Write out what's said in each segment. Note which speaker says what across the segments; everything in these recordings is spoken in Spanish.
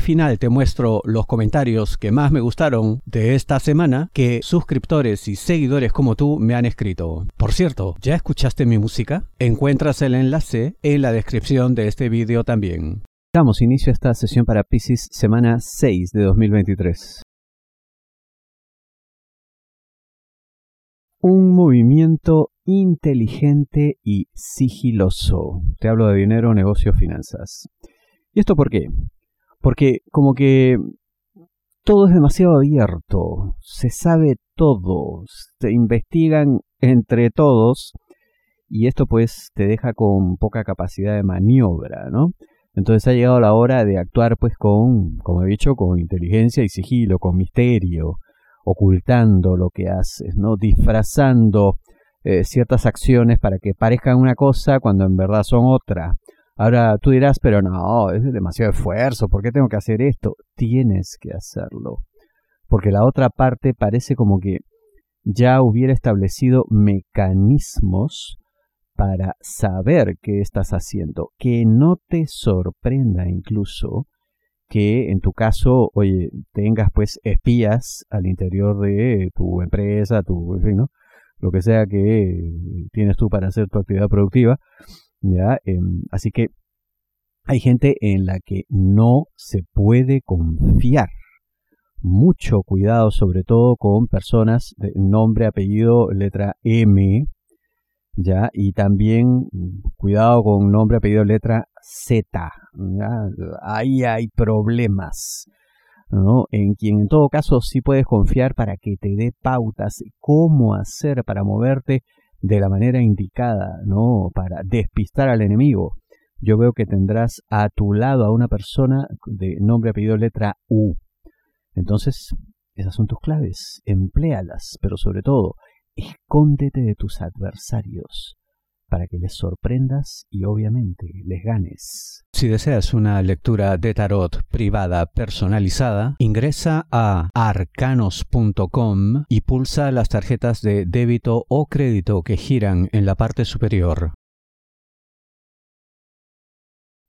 Speaker 1: Final te muestro los comentarios que más me gustaron de esta semana que suscriptores y seguidores como tú me han escrito. Por cierto, ¿ya escuchaste mi música? Encuentras el enlace en la descripción de este vídeo también. Damos inicio a esta sesión para Pisces semana 6 de 2023. Un movimiento inteligente y sigiloso. Te hablo de dinero, negocio, finanzas. ¿Y esto por qué? Porque como que todo es demasiado abierto, se sabe todo, se investigan entre todos y esto pues te deja con poca capacidad de maniobra, ¿no? Entonces ha llegado la hora de actuar pues con, como he dicho, con inteligencia y sigilo, con misterio, ocultando lo que haces, ¿no? Disfrazando eh, ciertas acciones para que parezcan una cosa cuando en verdad son otra. Ahora tú dirás, pero no, es demasiado esfuerzo, ¿por qué tengo que hacer esto? Tienes que hacerlo. Porque la otra parte parece como que ya hubiera establecido mecanismos para saber qué estás haciendo. Que no te sorprenda incluso que en tu caso, oye, tengas pues espías al interior de tu empresa, tu, en fin, lo que sea que tienes tú para hacer tu actividad productiva. ¿Ya? Em, así que hay gente en la que no se puede confiar. Mucho cuidado, sobre todo con personas de nombre, apellido, letra M, ¿ya? Y también cuidado con nombre, apellido, letra Z, Ahí hay problemas. ¿no? En quien en todo caso sí puedes confiar para que te dé pautas cómo hacer para moverte de la manera indicada, ¿no? Para despistar al enemigo. Yo veo que tendrás a tu lado a una persona de nombre, apellido, letra U. Entonces, esas son tus claves. Empléalas, pero sobre todo, escóndete de tus adversarios para que les sorprendas y obviamente les ganes. Si deseas una lectura de tarot privada personalizada, ingresa a arcanos.com y pulsa las tarjetas de débito o crédito que giran en la parte superior.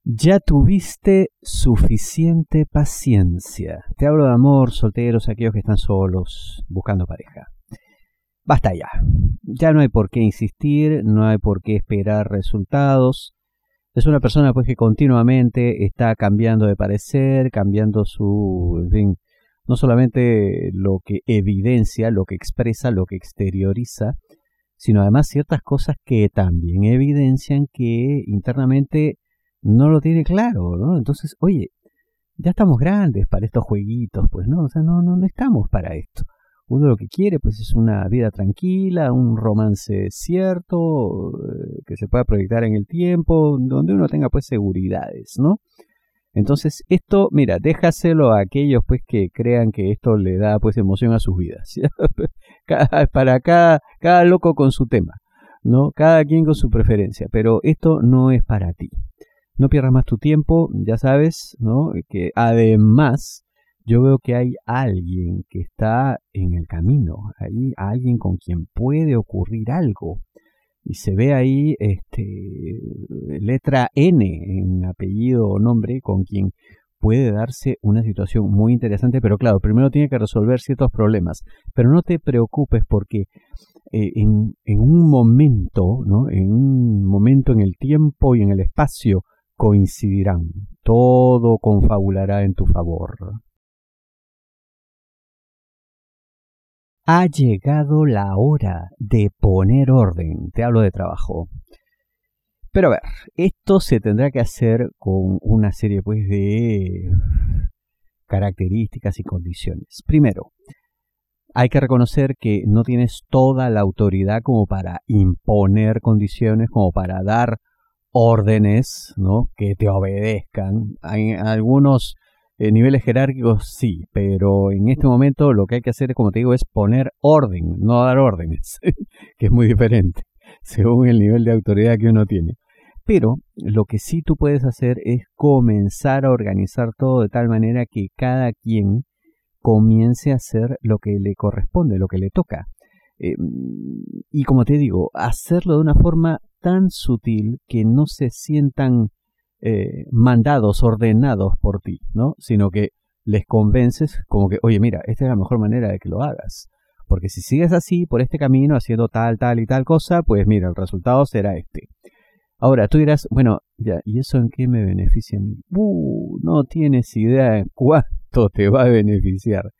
Speaker 1: Ya tuviste suficiente paciencia. Te hablo de amor, solteros, aquellos que están solos, buscando pareja basta ya. Ya no hay por qué insistir, no hay por qué esperar resultados. Es una persona pues que continuamente está cambiando de parecer, cambiando su, en fin, no solamente lo que evidencia, lo que expresa, lo que exterioriza, sino además ciertas cosas que también evidencian que internamente no lo tiene claro, ¿no? Entonces, oye, ya estamos grandes para estos jueguitos, pues no, o sea, no, no estamos para esto uno lo que quiere pues es una vida tranquila, un romance cierto, eh, que se pueda proyectar en el tiempo, donde uno tenga pues seguridades, ¿no? Entonces, esto, mira, déjaselo a aquellos pues que crean que esto le da pues emoción a sus vidas. Para cada, cada loco con su tema, ¿no? Cada quien con su preferencia, pero esto no es para ti. No pierdas más tu tiempo, ya sabes, ¿no? Que además yo veo que hay alguien que está en el camino, hay alguien con quien puede ocurrir algo. Y se ve ahí este, letra N en apellido o nombre con quien puede darse una situación muy interesante, pero claro, primero tiene que resolver ciertos problemas. Pero no te preocupes porque eh, en, en, un momento, ¿no? en un momento en el tiempo y en el espacio coincidirán. Todo confabulará en tu favor. Ha llegado la hora de poner orden. Te hablo de trabajo. Pero a ver, esto se tendrá que hacer con una serie pues de características y condiciones. Primero, hay que reconocer que no tienes toda la autoridad como para imponer condiciones, como para dar órdenes, ¿no? Que te obedezcan. Hay algunos eh, niveles jerárquicos sí, pero en este momento lo que hay que hacer, como te digo, es poner orden, no dar órdenes, que es muy diferente según el nivel de autoridad que uno tiene. Pero lo que sí tú puedes hacer es comenzar a organizar todo de tal manera que cada quien comience a hacer lo que le corresponde, lo que le toca. Eh, y como te digo, hacerlo de una forma tan sutil que no se sientan eh, mandados, ordenados por ti, ¿no? Sino que les convences como que, oye, mira, esta es la mejor manera de que lo hagas. Porque si sigues así, por este camino, haciendo tal, tal y tal cosa, pues mira, el resultado será este. Ahora, tú dirás, bueno, ya, ¿y eso en qué me beneficia a mí? Uh, no tienes idea de cuánto te va a beneficiar.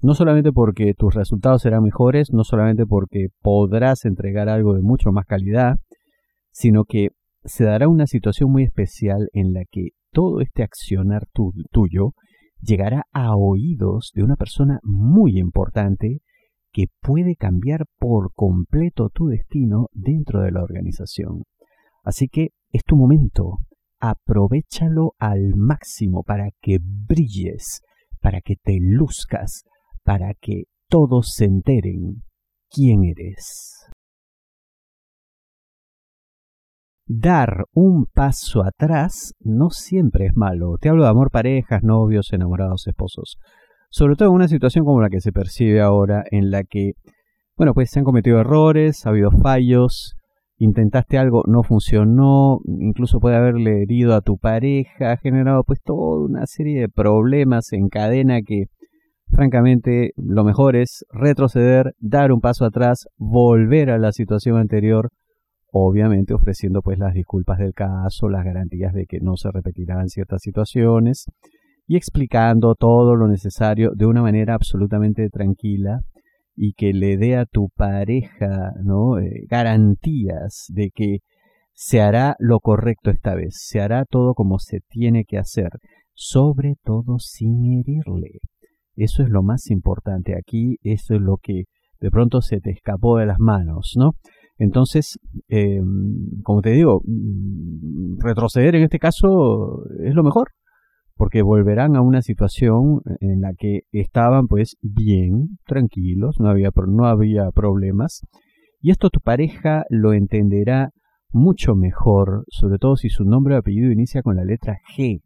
Speaker 1: No solamente porque tus resultados serán mejores, no solamente porque podrás entregar algo de mucho más calidad, sino que se dará una situación muy especial en la que todo este accionar tuyo llegará a oídos de una persona muy importante que puede cambiar por completo tu destino dentro de la organización. Así que es tu momento, aprovechalo al máximo para que brilles, para que te luzcas, para que todos se enteren quién eres. Dar un paso atrás no siempre es malo. Te hablo de amor, parejas, novios, enamorados, esposos. Sobre todo en una situación como la que se percibe ahora, en la que, bueno, pues se han cometido errores, ha habido fallos, intentaste algo, no funcionó, incluso puede haberle herido a tu pareja, ha generado pues toda una serie de problemas en cadena que francamente lo mejor es retroceder, dar un paso atrás, volver a la situación anterior obviamente ofreciendo pues las disculpas del caso, las garantías de que no se repetirán ciertas situaciones y explicando todo lo necesario de una manera absolutamente tranquila y que le dé a tu pareja ¿no? Eh, garantías de que se hará lo correcto esta vez, se hará todo como se tiene que hacer, sobre todo sin herirle. Eso es lo más importante aquí, eso es lo que de pronto se te escapó de las manos, ¿no? Entonces, eh, como te digo, mm, retroceder en este caso es lo mejor, porque volverán a una situación en la que estaban pues bien, tranquilos, no había, no había problemas, y esto tu pareja lo entenderá mucho mejor, sobre todo si su nombre o apellido inicia con la letra G,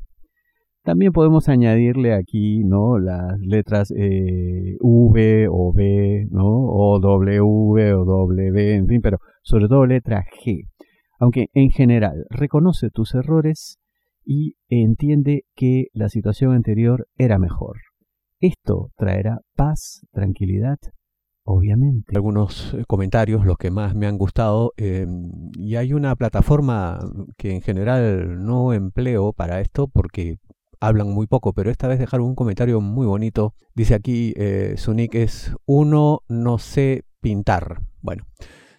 Speaker 1: también podemos añadirle aquí, ¿no? Las letras eh, V o B, ¿no? O W o W, en fin, pero sobre todo letra G. Aunque en general reconoce tus errores y entiende que la situación anterior era mejor. Esto traerá paz, tranquilidad, obviamente.
Speaker 2: Algunos eh, comentarios, los que más me han gustado, em, y hay una plataforma que en general no empleo para esto porque hablan muy poco, pero esta vez dejaron un comentario muy bonito. Dice aquí, eh, su nick es uno no sé pintar. Bueno,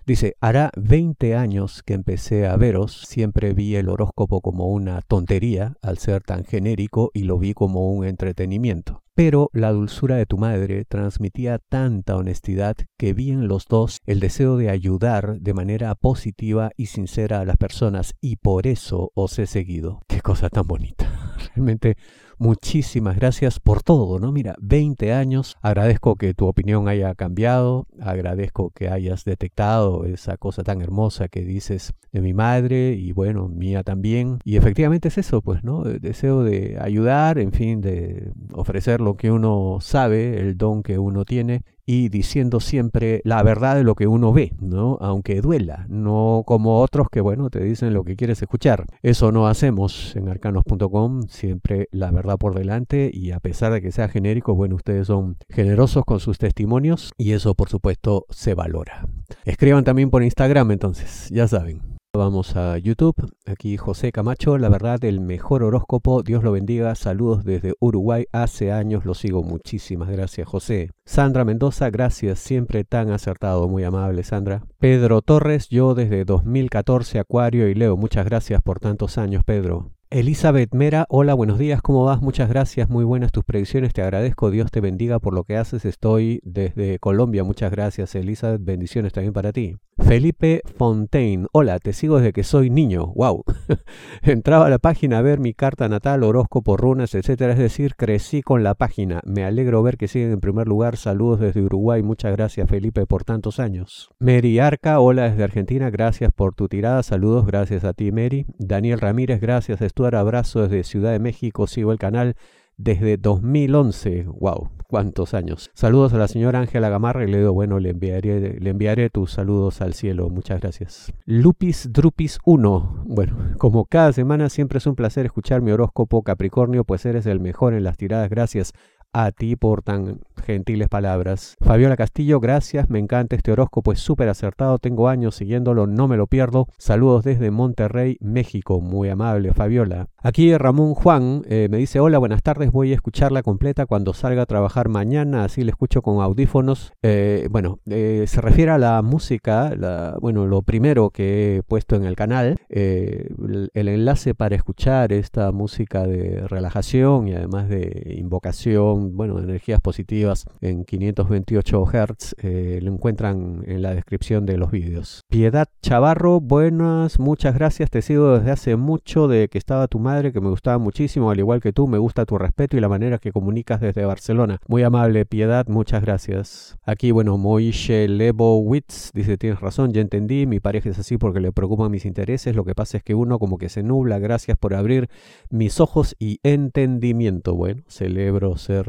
Speaker 2: dice, hará 20 años que empecé a veros, siempre vi el horóscopo como una tontería al ser tan genérico y lo vi como un entretenimiento. Pero la dulzura de tu madre transmitía tanta honestidad que vi en los dos el deseo de ayudar de manera positiva y sincera a las personas y por eso os he seguido. Qué cosa tan bonita. Realmente muchísimas gracias por todo, ¿no? Mira, 20 años, agradezco que tu opinión haya cambiado, agradezco que hayas detectado esa cosa tan hermosa que dices de mi madre y bueno, mía también. Y efectivamente es eso, pues, ¿no? Deseo de ayudar, en fin, de ofrecer lo que uno sabe, el don que uno tiene y diciendo siempre la verdad de lo que uno ve, ¿no? Aunque duela, no como otros que, bueno, te dicen lo que quieres escuchar. Eso no hacemos en arcanos.com, siempre la verdad por delante y a pesar de que sea genérico, bueno, ustedes son generosos con sus testimonios y eso por supuesto se valora. Escriban también por Instagram entonces, ya saben. Vamos a YouTube. Aquí José Camacho, la verdad, el mejor horóscopo. Dios lo bendiga. Saludos desde Uruguay. Hace años lo sigo. Muchísimas gracias, José. Sandra Mendoza, gracias. Siempre tan acertado. Muy amable, Sandra. Pedro Torres, yo desde 2014, Acuario y Leo. Muchas gracias por tantos años, Pedro. Elizabeth Mera, hola, buenos días, ¿cómo vas? Muchas gracias, muy buenas tus predicciones, te agradezco, Dios te bendiga por lo que haces, estoy desde Colombia, muchas gracias Elizabeth, bendiciones también para ti. Felipe Fontaine, hola, te sigo desde que soy niño, wow. Entraba a la página a ver mi carta natal, horóscopo, runas, etcétera, es decir, crecí con la página, me alegro ver que siguen en primer lugar, saludos desde Uruguay, muchas gracias Felipe por tantos años. Mary Arca, hola desde Argentina, gracias por tu tirada, saludos, gracias a ti Mary. Daniel Ramírez, gracias, abrazo desde Ciudad de México, sigo el canal desde 2011. ¡Wow! ¿Cuántos años? Saludos a la señora Ángela Gamarra y le digo, bueno, le enviaré, le enviaré tus saludos al cielo. Muchas gracias. Lupis Drupis 1. Bueno, como cada semana siempre es un placer escuchar mi horóscopo Capricornio, pues eres el mejor en las tiradas. Gracias a ti por tan gentiles palabras. Fabiola Castillo, gracias, me encanta este horóscopo, es súper acertado, tengo años siguiéndolo, no me lo pierdo. Saludos desde Monterrey, México, muy amable Fabiola. Aquí Ramón Juan eh, me dice, hola, buenas tardes, voy a escucharla completa cuando salga a trabajar mañana, así la escucho con audífonos. Eh, bueno, eh, se refiere a la música, la, bueno, lo primero que he puesto en el canal, el, el enlace para escuchar esta música de relajación y además de invocación, bueno, energías positivas en 528 Hz, lo encuentran en la descripción de los vídeos. Piedad Chavarro, buenas, muchas gracias, te sigo desde hace mucho de que estaba tu madre, que me gustaba muchísimo, al igual que tú, me gusta tu respeto y la manera que comunicas desde Barcelona. Muy amable, Piedad, muchas gracias. Aquí, bueno, Moishe Lebowitz dice, tienes razón, ya entendí, mi pareja es así porque le preocupan mis intereses, lo que pasa es que uno como que se nubla, gracias por abrir mis ojos y entendimiento. Bueno, celebro ser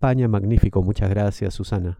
Speaker 2: España. Magnífico. Muchas gracias. Susana.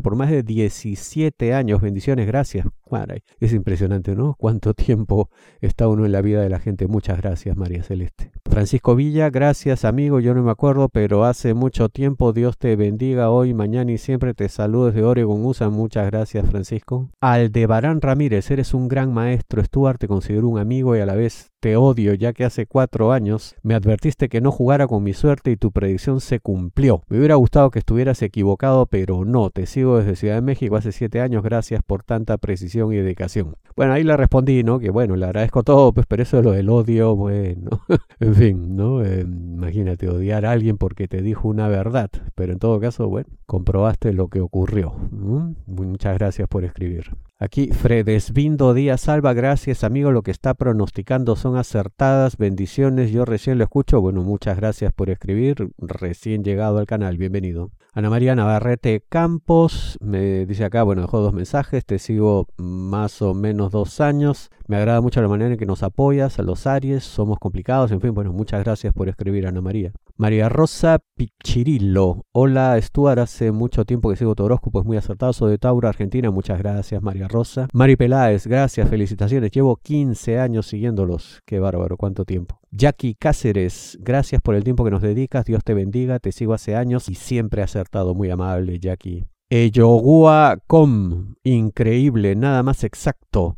Speaker 2: por más de 17 años. Bendiciones, gracias. Es impresionante, ¿no? Cuánto tiempo está uno en la vida de la gente. Muchas gracias, María Celeste. Francisco Villa, gracias, amigo. Yo no me acuerdo, pero hace mucho tiempo. Dios te bendiga hoy, mañana y siempre. Te saludo desde Oregon, USA. Muchas gracias, Francisco. Aldebarán Ramírez, eres un gran maestro. Stuart, te considero un amigo y a la vez te odio, ya que hace cuatro años me advertiste que no jugara con mi suerte y tu predicción se cumplió. Me hubiera gustado que estuvieras equivocado, pero no. Te sigo desde Ciudad de México hace siete años. Gracias por tanta precisión y dedicación. Bueno, ahí le respondí, ¿no? Que bueno, le agradezco todo, pues, pero eso de lo del odio, bueno, en fin, ¿no? Eh, imagínate odiar a alguien porque te dijo una verdad, pero en todo caso, bueno, comprobaste lo que ocurrió. Muchas gracias por escribir. Aquí Fredesvindo Díaz Salva, gracias amigo, lo que está pronosticando son acertadas, bendiciones, yo recién lo escucho, bueno, muchas gracias por escribir, recién llegado al canal, bienvenido. Ana María Navarrete Campos me dice acá, bueno, dejó dos mensajes, te sigo más o menos dos años, me agrada mucho la manera en que nos apoyas a los Aries, somos complicados, en fin, bueno, muchas gracias por escribir Ana María. María Rosa Pichirillo, hola Stuart, hace mucho tiempo que sigo tu horóscopo, es muy acertado, soy de Tauro, Argentina, muchas gracias María Rosa. Mari Peláez, gracias, felicitaciones. Llevo 15 años siguiéndolos. Qué bárbaro, cuánto tiempo. Jackie Cáceres, gracias por el tiempo que nos dedicas. Dios te bendiga. Te sigo hace años y siempre acertado. Muy amable, Jackie. Eyogua Com, increíble, nada más exacto.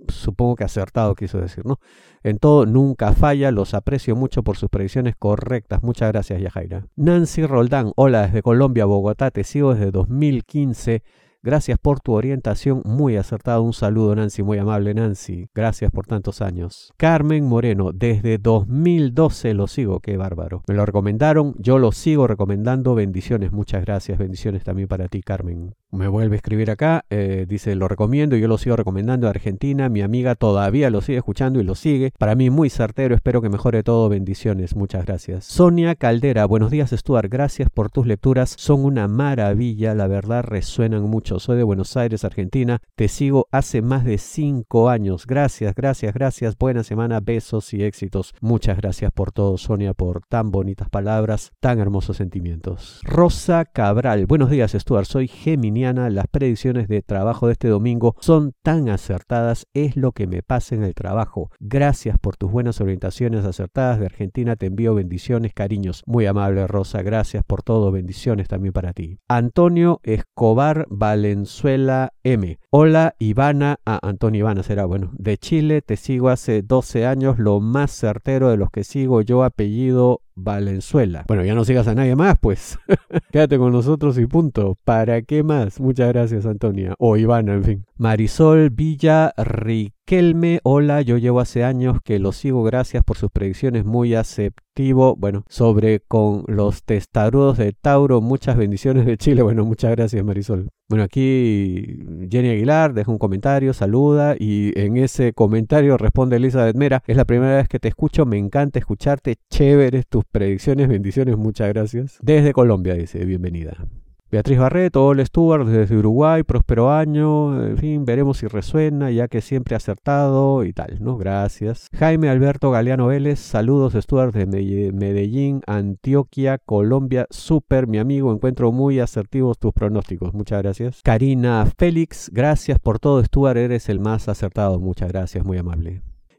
Speaker 2: supongo que acertado quiso decir, ¿no? En todo, nunca falla. Los aprecio mucho por sus predicciones correctas. Muchas gracias, Yajaira. Nancy Roldán, hola desde Colombia, Bogotá. Te sigo desde 2015. Gracias por tu orientación, muy acertado. Un saludo, Nancy, muy amable, Nancy. Gracias por tantos años. Carmen Moreno, desde 2012 lo sigo, qué bárbaro. Me lo recomendaron, yo lo sigo recomendando. Bendiciones, muchas gracias. Bendiciones también para ti, Carmen. Me vuelve a escribir acá, eh, dice, lo recomiendo, yo lo sigo recomendando a Argentina. Mi amiga todavía lo sigue escuchando y lo sigue. Para mí, muy certero, espero que mejore todo. Bendiciones, muchas gracias. Sonia Caldera, buenos días, Stuart. Gracias por tus lecturas, son una maravilla, la verdad resuenan mucho soy de Buenos Aires, Argentina. Te sigo hace más de cinco años. Gracias, gracias, gracias. Buena semana, besos y éxitos. Muchas gracias por todo, Sonia, por tan bonitas palabras, tan hermosos sentimientos. Rosa Cabral, buenos días, Stuart. Soy geminiana. Las predicciones de trabajo de este domingo son tan acertadas. Es lo que me pasa en el trabajo. Gracias por tus buenas orientaciones acertadas de Argentina. Te envío bendiciones, cariños. Muy amable, Rosa. Gracias por todo. Bendiciones también para ti. Antonio Escobar Val Valenzuela M. Hola Ivana, ah, Antonio Ivana será bueno, de Chile, te sigo hace 12 años, lo más certero de los que sigo yo, apellido Valenzuela. Bueno, ya no sigas a nadie más, pues. Quédate con nosotros y punto. ¿Para qué más? Muchas gracias, Antonia. O Ivana, en fin. Marisol Villa Riquelme. Hola, yo llevo hace años que lo sigo. Gracias por sus predicciones. Muy aceptivo. Bueno, sobre con los testarudos de Tauro. Muchas bendiciones de Chile. Bueno, muchas gracias, Marisol. Bueno, aquí Jenny Aguilar deja un comentario, saluda y en ese comentario responde Elizabeth Mera. Es la primera vez que te escucho, me encanta escucharte, chévere tus predicciones, bendiciones, muchas gracias. Desde Colombia dice, bienvenida. Beatriz Barreto, hola Stuart, desde Uruguay, próspero año, en fin, veremos si resuena, ya que siempre acertado y tal, ¿no? Gracias. Jaime Alberto Galeano Vélez, saludos Stuart desde Medellín, Antioquia, Colombia, súper, mi amigo, encuentro muy asertivos tus pronósticos, muchas gracias. Karina Félix, gracias por todo Stuart, eres el más acertado, muchas gracias, muy amable.